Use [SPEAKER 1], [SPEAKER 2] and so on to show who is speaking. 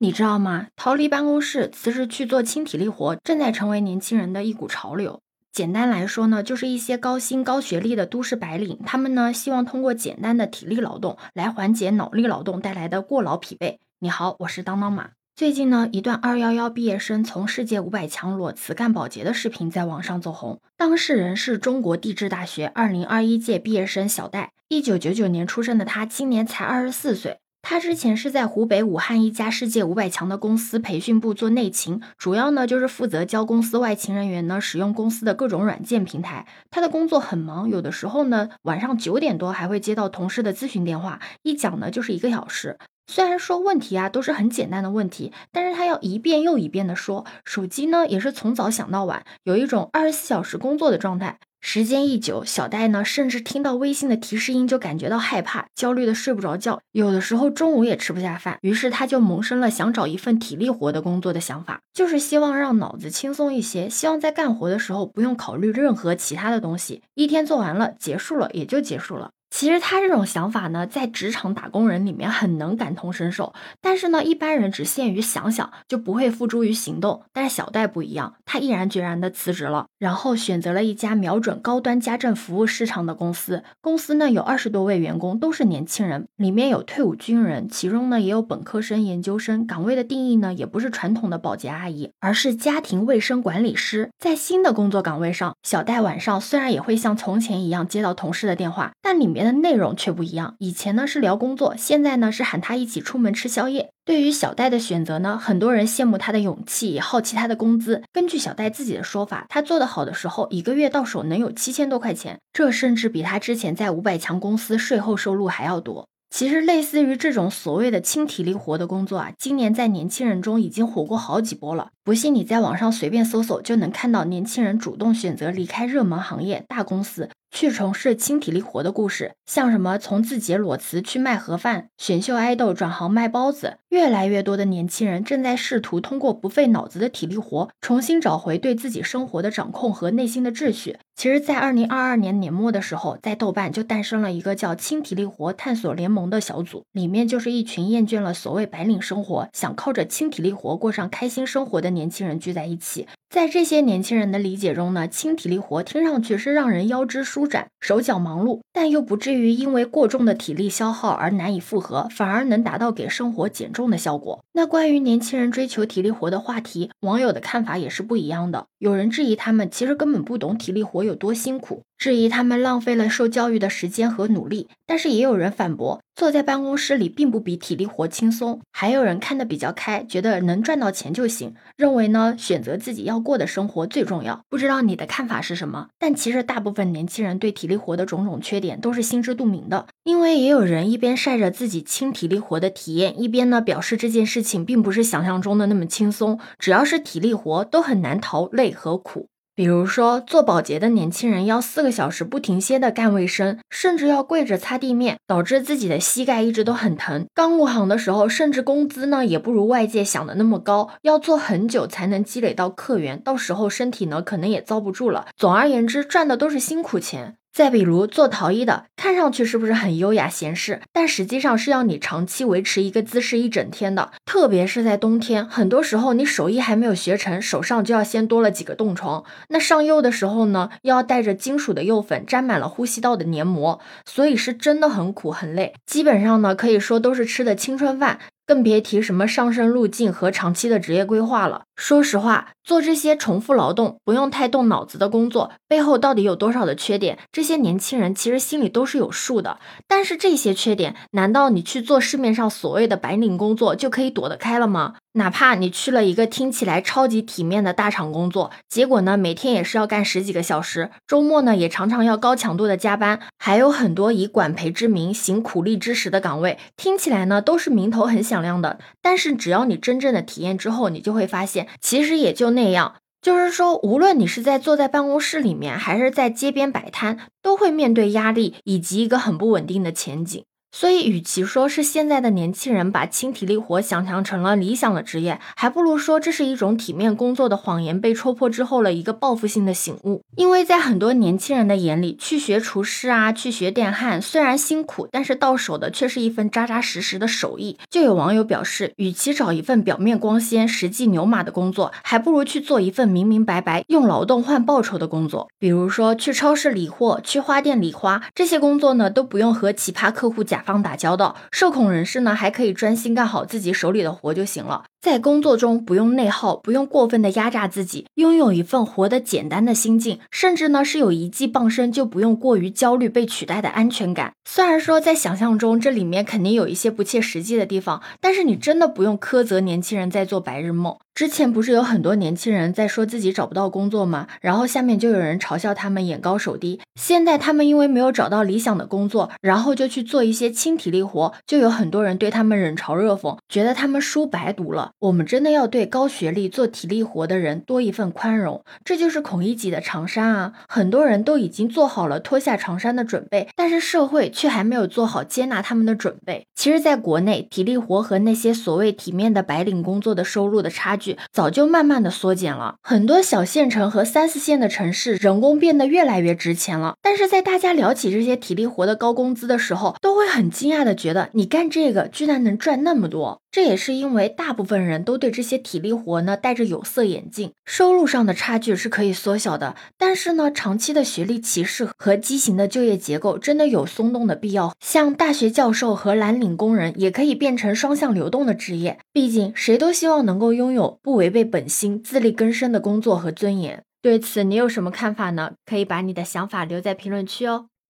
[SPEAKER 1] 你知道吗？逃离办公室，辞职去做轻体力活，正在成为年轻人的一股潮流。简单来说呢，就是一些高薪高学历的都市白领，他们呢希望通过简单的体力劳动来缓解脑力劳动带来的过劳疲惫。你好，我是当当马。最近呢，一段二幺幺毕业生从世界五百强裸辞干保洁的视频在网上走红。当事人是中国地质大学二零二一届毕业生小戴，一九九九年出生的他，今年才二十四岁。他之前是在湖北武汉一家世界五百强的公司培训部做内勤，主要呢就是负责教公司外勤人员呢使用公司的各种软件平台。他的工作很忙，有的时候呢晚上九点多还会接到同事的咨询电话，一讲呢就是一个小时。虽然说问题啊都是很简单的问题，但是他要一遍又一遍的说。手机呢也是从早想到晚，有一种二十四小时工作的状态。时间一久，小戴呢甚至听到微信的提示音就感觉到害怕、焦虑的睡不着觉，有的时候中午也吃不下饭。于是他就萌生了想找一份体力活的工作的想法，就是希望让脑子轻松一些，希望在干活的时候不用考虑任何其他的东西，一天做完了结束了也就结束了。其实他这种想法呢，在职场打工人里面很能感同身受，但是呢，一般人只限于想想，就不会付诸于行动。但是小戴不一样，他毅然决然的辞职了，然后选择了一家瞄准高端家政服务市场的公司。公司呢有二十多位员工，都是年轻人，里面有退伍军人，其中呢也有本科生、研究生。岗位的定义呢，也不是传统的保洁阿姨，而是家庭卫生管理师。在新的工作岗位上，小戴晚上虽然也会像从前一样接到同事的电话，但里面。的内容却不一样，以前呢是聊工作，现在呢是喊他一起出门吃宵夜。对于小戴的选择呢，很多人羡慕他的勇气，也好奇他的工资。根据小戴自己的说法，他做得好的时候，一个月到手能有七千多块钱，这甚至比他之前在五百强公司税后收入还要多。其实，类似于这种所谓的轻体力活的工作啊，今年在年轻人中已经火过好几波了。不信你在网上随便搜搜，就能看到年轻人主动选择离开热门行业、大公司。去从事轻体力活的故事，像什么从字节裸辞去卖盒饭，选秀爱豆转行卖包子，越来越多的年轻人正在试图通过不费脑子的体力活，重新找回对自己生活的掌控和内心的秩序。其实，在二零二二年年末的时候，在豆瓣就诞生了一个叫“轻体力活探索联盟”的小组，里面就是一群厌倦了所谓白领生活，想靠着轻体力活过上开心生活的年轻人聚在一起。在这些年轻人的理解中呢，轻体力活听上去是让人腰肢舒展、手脚忙碌，但又不至于因为过重的体力消耗而难以负荷，反而能达到给生活减重的效果。那关于年轻人追求体力活的话题，网友的看法也是不一样的。有人质疑他们其实根本不懂体力活有多辛苦。质疑他们浪费了受教育的时间和努力，但是也有人反驳，坐在办公室里并不比体力活轻松。还有人看得比较开，觉得能赚到钱就行，认为呢选择自己要过的生活最重要。不知道你的看法是什么？但其实大部分年轻人对体力活的种种缺点都是心知肚明的，因为也有人一边晒着自己轻体力活的体验，一边呢表示这件事情并不是想象中的那么轻松，只要是体力活都很难逃累和苦。比如说，做保洁的年轻人要四个小时不停歇的干卫生，甚至要跪着擦地面，导致自己的膝盖一直都很疼。刚入行的时候，甚至工资呢也不如外界想的那么高，要做很久才能积累到客源，到时候身体呢可能也遭不住了。总而言之，赚的都是辛苦钱。再比如做陶艺的，看上去是不是很优雅闲适？但实际上是要你长期维持一个姿势一整天的。特别是在冬天，很多时候你手艺还没有学成，手上就要先多了几个冻疮。那上釉的时候呢，又要带着金属的釉粉，沾满了呼吸道的黏膜，所以是真的很苦很累。基本上呢，可以说都是吃的青春饭。更别提什么上升路径和长期的职业规划了。说实话，做这些重复劳动、不用太动脑子的工作，背后到底有多少的缺点，这些年轻人其实心里都是有数的。但是这些缺点，难道你去做市面上所谓的白领工作就可以躲得开了吗？哪怕你去了一个听起来超级体面的大厂工作，结果呢，每天也是要干十几个小时，周末呢也常常要高强度的加班，还有很多以管培之名行苦力之实的岗位，听起来呢都是名头很响亮的。但是只要你真正的体验之后，你就会发现，其实也就那样。就是说，无论你是在坐在办公室里面，还是在街边摆摊，都会面对压力以及一个很不稳定的前景。所以，与其说是现在的年轻人把轻体力活想象成了理想的职业，还不如说这是一种体面工作的谎言被戳破之后了一个报复性的醒悟。因为在很多年轻人的眼里，去学厨师啊，去学电焊，虽然辛苦，但是到手的却是一份扎扎实实的手艺。就有网友表示，与其找一份表面光鲜、实际牛马的工作，还不如去做一份明明白白用劳动换报酬的工作。比如说，去超市理货，去花店理花，这些工作呢，都不用和奇葩客户讲甲方打交道，受恐人士呢还可以专心干好自己手里的活就行了。在工作中不用内耗，不用过分的压榨自己，拥有一份活得简单的心境，甚至呢是有一技傍身就不用过于焦虑被取代的安全感。虽然说在想象中这里面肯定有一些不切实际的地方，但是你真的不用苛责年轻人在做白日梦。之前不是有很多年轻人在说自己找不到工作吗？然后下面就有人嘲笑他们眼高手低。现在他们因为没有找到理想的工作，然后就去做一些轻体力活，就有很多人对他们冷嘲热讽，觉得他们书白读了。我们真的要对高学历做体力活的人多一份宽容。这就是孔乙己的长衫啊！很多人都已经做好了脱下长衫的准备，但是社会却还没有做好接纳他们的准备。其实，在国内，体力活和那些所谓体面的白领工作的收入的差距。早就慢慢的缩减了，很多小县城和三四线的城市，人工变得越来越值钱了。但是在大家聊起这些体力活的高工资的时候，都会很惊讶的觉得，你干这个居然能赚那么多。这也是因为大部分分人都对这些体力活呢戴着有色眼镜，收入上的差距是可以缩小的。但是呢，长期的学历歧视和畸形的就业结构真的有松动的必要。像大学教授和蓝领工人也可以变成双向流动的职业，毕竟谁都希望能够拥有不违背本心、自力更生的工作和尊严。对此，你有什么看法呢？可以把你的想法留在评论区哦。